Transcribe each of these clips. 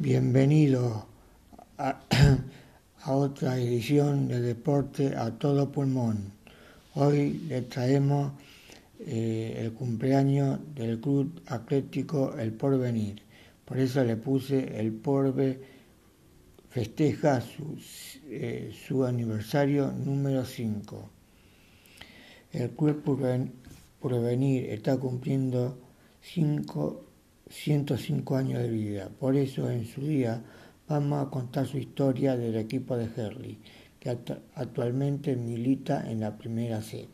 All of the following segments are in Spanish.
Bienvenido a, otra edición de Deporte a todo pulmón. Hoy le traemos eh, el cumpleaños del Club Atlético El Porvenir. Por eso le puse El Porve festeja su, eh, su aniversario número 5. El Club Porvenir está cumpliendo 5 105 años de vida. Por eso en su día vamos a contar su historia del equipo de Herley, que actualmente milita en la primera C.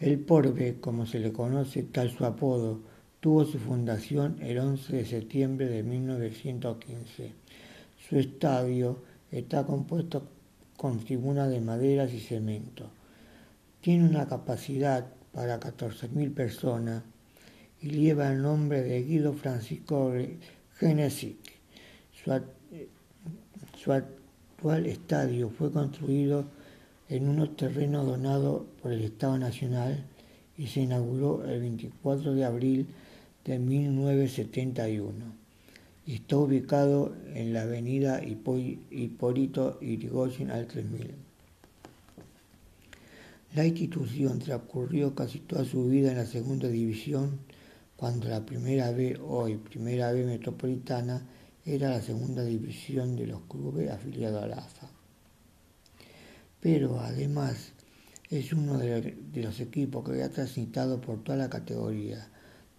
El Porbe, como se le conoce tal su apodo, tuvo su fundación el 11 de septiembre de 1915. Su estadio está compuesto con tribunas de maderas y cemento. Tiene una capacidad para 14.000 personas y lleva el nombre de Guido Francisco Genesic. Su, actual estadio fue construido en unos terrenos donados por el Estado Nacional y se inauguró el 24 de abril de 1971 y está ubicado en la avenida Hipólito Yrigoyen al 3000. La institución transcurrió casi toda su vida en la segunda división cuando la primera B, hoy primera B metropolitana, era la segunda división de los clubes afiliados a la AFA. Pero además es uno de los equipos que ha transitado por toda la categoría.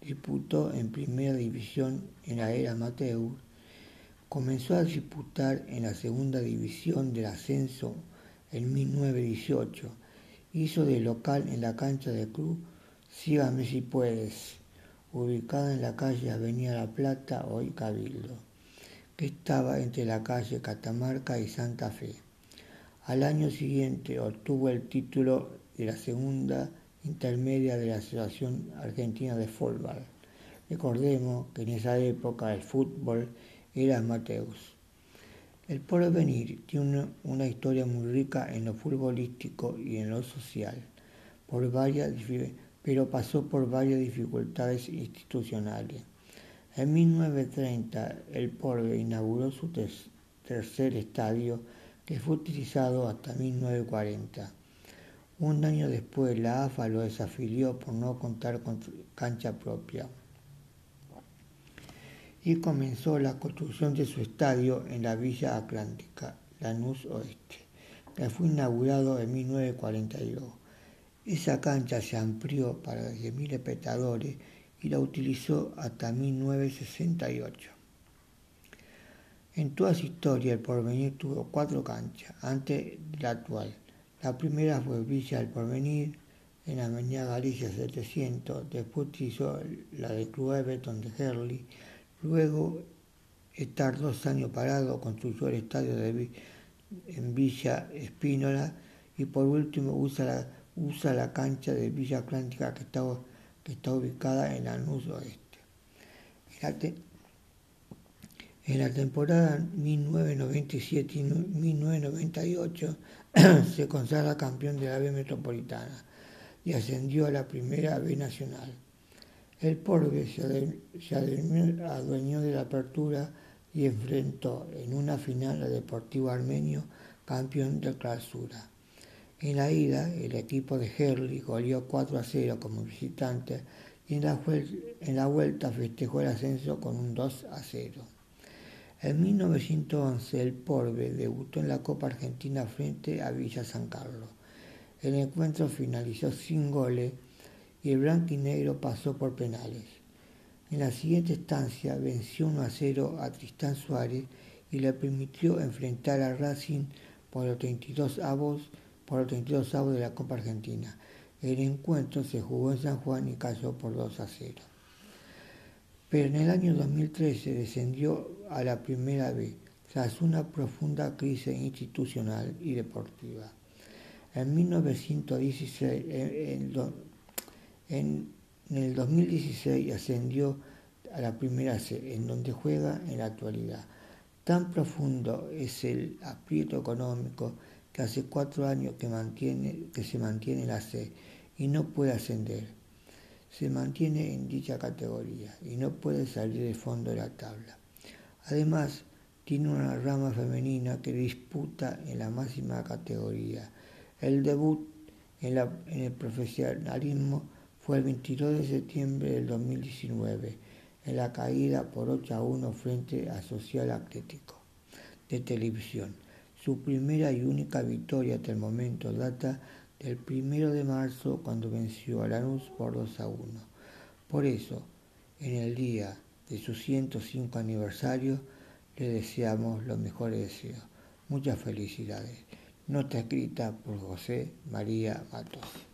Disputó en primera división en la era amateur, comenzó a disputar en la segunda división del ascenso en 1918, hizo de local en la cancha del club Sígame si puedes ubicada en la calle Avenida La Plata, hoy Cabildo, que estaba entre la calle Catamarca y Santa Fe. Al año siguiente obtuvo el título de la segunda intermedia de la Asociación Argentina de Fútbol. Recordemos que en esa época el fútbol era Mateus. El porvenir tiene una, historia muy rica en lo futbolístico y en lo social, por varias pero pasó por varias dificultades institucionales. En 1930 el Porve inauguró su tercer estadio que fue utilizado hasta 1940. Un año después la AFA lo desafilió por no contar con cancha propia y comenzó la construcción de su estadio en la Villa Atlántica, Lanús Oeste, que fue inaugurado en 1942. Esa cancha se amplió para 10.000 espectadores y la utilizó hasta 1968. En toda su historia el Porvenir tuvo cuatro canchas antes de la actual. La primera fue Villa del Porvenir en la Avenida Galicia 700, después utilizó la de Club Everton de Herley, luego estar dos años parado construyó el estadio de, en Villa Espínola y por último usa la usa la cancha de Villa Atlántica que está, que está ubicada en Lanús Oeste. En la, temporada 1997 y 1998 se consagra campeón de la B Metropolitana y ascendió a la primera B Nacional. El Porbe se adueñó de la apertura y enfrentó en una final al Deportivo Armenio, campeón de clausura. En la ida, el equipo de Herley goleó 4 a 0 como visitante y en la, vuelta festejó el ascenso con un 2 a 0. En 1911 el Porbe debutó en la Copa Argentina frente a Villa San Carlos. El encuentro finalizó sin goles y el blanquinegro pasó por penales. En la siguiente estancia venció 1 a 0 a Tristán Suárez y le permitió enfrentar a Racing por los 32 avos por los 32 avos de la Copa Argentina. El encuentro se jugó en San Juan y cayó por 2 a 0. Pero en el año 2013 descendió a la primera B tras una profunda crisis institucional y deportiva. En 1916, en, el 2016 ascendió a la primera C, en donde juega en la actualidad. Tan profundo es el aprieto económico que hace cuatro años que, mantiene, que se mantiene en la C y no puede ascender. Se mantiene en dicha categoría y no puede salir de fondo de la tabla. Además, tiene una rama femenina que disputa en la máxima categoría. El debut en, el profesionalismo fue el 22 de septiembre del 2019, en la caída por 8 a 1 frente a Social Atlético de Televisión. Su primera y única victoria hasta el momento data del 1 de marzo cuando venció a Lanús por 2 a 1. Por eso, en el día de su 105 aniversario, le deseamos los mejores deseos. Muchas felicidades. Nota escrita por José María Matos.